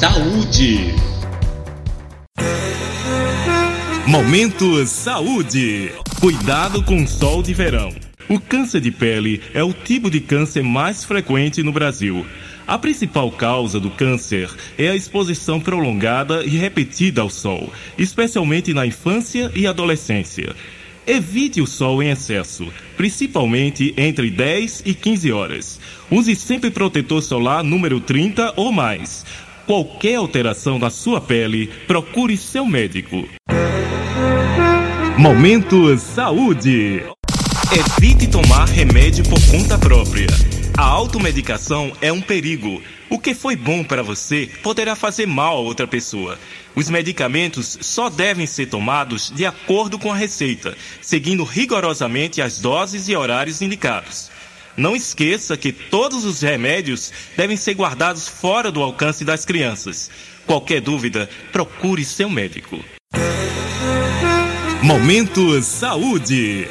Saúde. Momento Saúde. Cuidado com o sol de verão. O câncer de pele é o tipo de câncer mais frequente no Brasil. A principal causa do câncer é a exposição prolongada e repetida ao sol, especialmente na infância e adolescência. Evite o sol em excesso, principalmente entre 10 e 15 horas. Use sempre protetor solar número 30 ou mais. Qualquer alteração na sua pele, procure seu médico. Momento Saúde. Evite tomar remédio por conta própria. A automedicação é um perigo. O que foi bom para você poderá fazer mal a outra pessoa. Os medicamentos só devem ser tomados de acordo com a receita, seguindo rigorosamente as doses e horários indicados. Não esqueça que todos os remédios devem ser guardados fora do alcance das crianças. Qualquer dúvida, procure seu médico. Momento Saúde.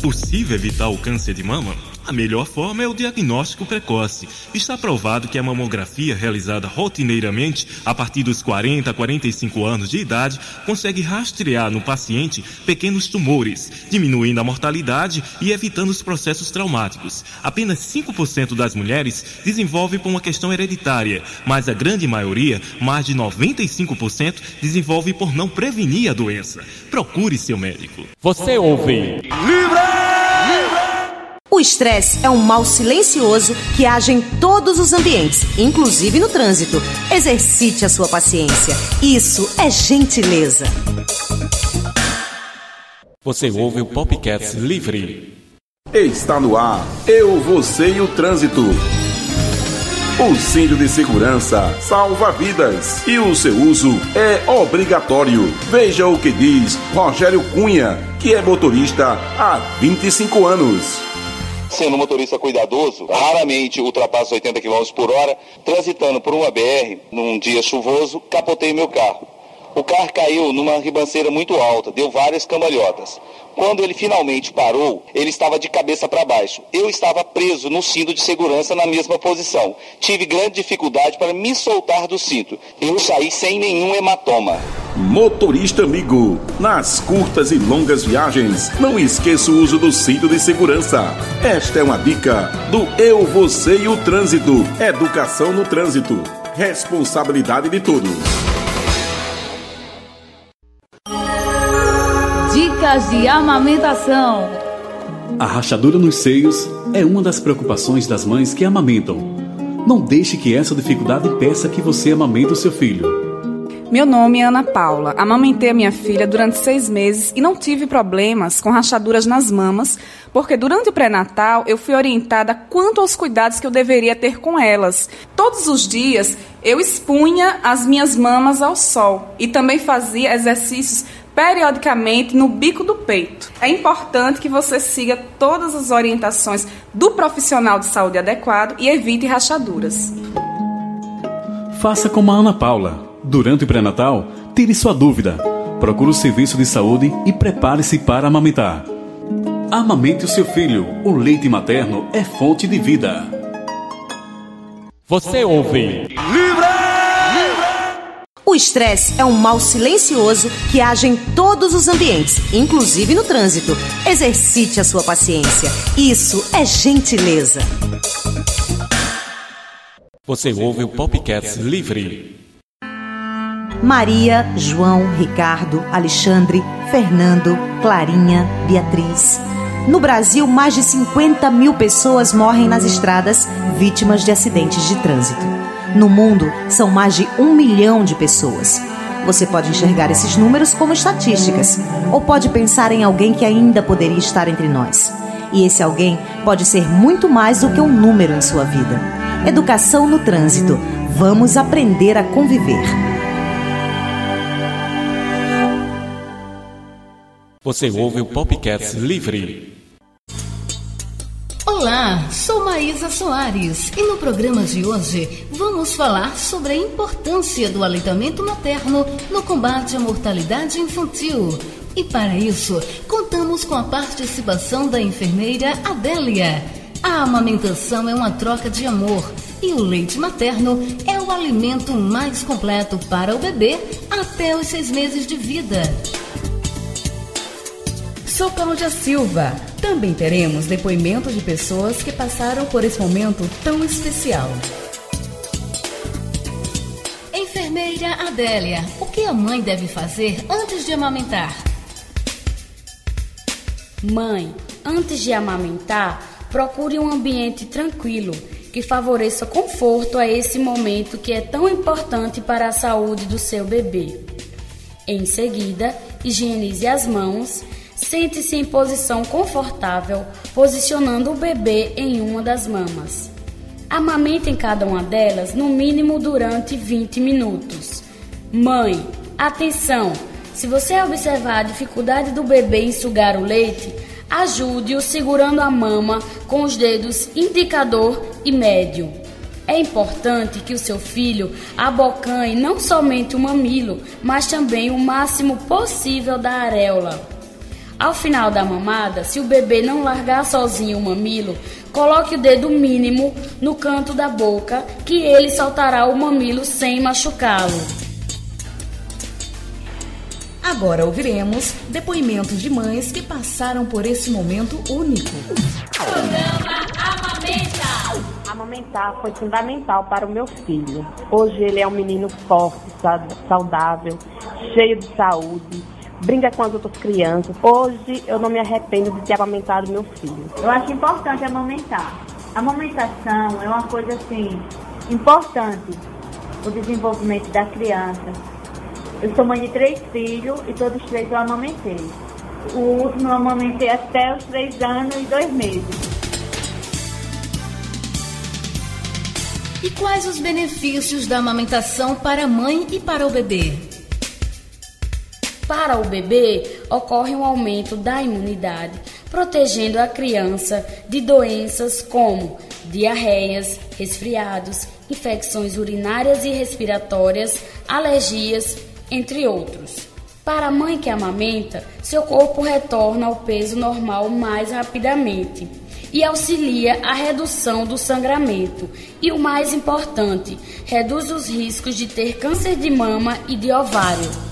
Possível evitar o câncer de mama? A melhor forma é o diagnóstico precoce. Está provado que a mamografia realizada rotineiramente a partir dos 40 a 45 anos de idade consegue rastrear no paciente pequenos tumores, diminuindo a mortalidade e evitando os processos traumáticos. Apenas 5% das mulheres desenvolve por uma questão hereditária, mas a grande maioria, mais de 95%, desenvolve por não prevenir a doença. Procure seu médico. Você ouve. Livre! Estresse é um mal silencioso que age em todos os ambientes, inclusive no trânsito. Exercite a sua paciência. Isso é gentileza. Você ouve o Popcats Livre. Está no ar. Eu, você e o trânsito. O cinto de segurança salva vidas e o seu uso é obrigatório. Veja o que diz Rogério Cunha, que é motorista há 25 anos sendo um motorista cuidadoso, raramente ultrapassa 80 km por hora, transitando por uma BR num dia chuvoso, capotei meu carro. O carro caiu numa ribanceira muito alta, deu várias cambalhotas. Quando ele finalmente parou, ele estava de cabeça para baixo. Eu estava preso no cinto de segurança na mesma posição. Tive grande dificuldade para me soltar do cinto. Eu saí sem nenhum hematoma. Motorista amigo, nas curtas e longas viagens, não esqueça o uso do cinto de segurança. Esta é uma dica do Eu, Você e o Trânsito. Educação no trânsito. Responsabilidade de todos. Dicas de amamentação. A rachadura nos seios é uma das preocupações das mães que amamentam. Não deixe que essa dificuldade impeça que você amamente o seu filho. Meu nome é Ana Paula. Amamentei a minha filha durante seis meses e não tive problemas com rachaduras nas mamas, porque durante o pré-natal eu fui orientada quanto aos cuidados que eu deveria ter com elas. Todos os dias eu expunha as minhas mamas ao sol e também fazia exercícios periodicamente no bico do peito. É importante que você siga todas as orientações do profissional de saúde adequado e evite rachaduras. Faça como a Ana Paula Durante o pré-natal, tire sua dúvida. Procure o serviço de saúde e prepare-se para amamentar. Amamente o seu filho. O leite materno é fonte de vida. Você ouve. Livre! O estresse é um mal silencioso que age em todos os ambientes, inclusive no trânsito. Exercite a sua paciência. Isso é gentileza. Você ouve o Popcats Livre. Maria, João, Ricardo, Alexandre, Fernando, Clarinha, Beatriz. No Brasil, mais de 50 mil pessoas morrem nas estradas vítimas de acidentes de trânsito. No mundo, são mais de um milhão de pessoas. Você pode enxergar esses números como estatísticas, ou pode pensar em alguém que ainda poderia estar entre nós. E esse alguém pode ser muito mais do que um número em sua vida. Educação no trânsito. Vamos aprender a conviver. Você ouve o Popcats Livre. Olá, sou Maísa Soares e no programa de hoje vamos falar sobre a importância do aleitamento materno no combate à mortalidade infantil. E para isso, contamos com a participação da enfermeira Adélia. A amamentação é uma troca de amor E o leite materno é o alimento mais completo para o bebê até os seis meses de vida. Sou Cláudia Silva. Também teremos depoimentos de pessoas que passaram por esse momento tão especial. Enfermeira Adélia, o que a mãe deve fazer antes de amamentar? Mãe, antes de amamentar, procure um ambiente tranquilo que favoreça conforto a esse momento que é tão importante para a saúde do seu bebê. Em seguida, higienize as mãos, sente-se em posição confortável, posicionando o bebê em uma das mamas. Amamente em cada uma delas no mínimo durante 20 minutos. Mãe, atenção! Se você observar a dificuldade do bebê em sugar o leite, ajude-o segurando a mama com os dedos indicador e médio. É importante que o seu filho abocanhe não somente o mamilo, mas também o máximo possível da areola. Ao final da mamada, se o bebê não largar sozinho o mamilo, coloque o dedo mínimo no canto da boca, que ele soltará o mamilo sem machucá-lo. Agora ouviremos depoimentos de mães que passaram por esse momento único. Programa Amamenta. Amamentar foi fundamental para o meu filho. Hoje ele é um menino forte, saudável, cheio de saúde, brinca com as outras crianças. Hoje eu não me arrependo de ter amamentado meu filho. Eu acho importante amamentar. A amamentação é uma coisa assim importante o desenvolvimento da criança eu sou mãe de três filhos e todos os três eu amamentei. O último eu amamentei até os três anos e dois meses. E quais os benefícios da amamentação para a mãe e para o bebê? Para o bebê, ocorre um aumento da imunidade, protegendo a criança de doenças como diarreias, resfriados, infecções urinárias e respiratórias, alergias entre outros. Para a mãe que amamenta, seu corpo retorna ao peso normal mais rapidamente e auxilia a redução do sangramento e, o mais importante, reduz os riscos de ter câncer de mama e de ovário.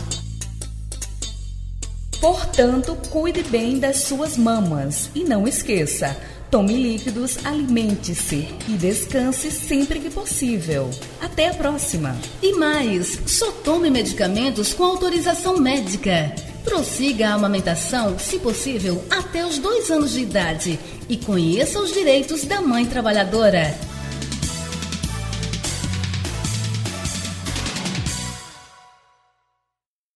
Portanto, cuide bem das suas mamas e não esqueça Tome líquidos, alimente-se e descanse sempre que possível. Até a próxima. E mais, só tome medicamentos com autorização médica. Prossiga a amamentação, se possível, até os dois anos de idade e conheça os direitos da mãe trabalhadora.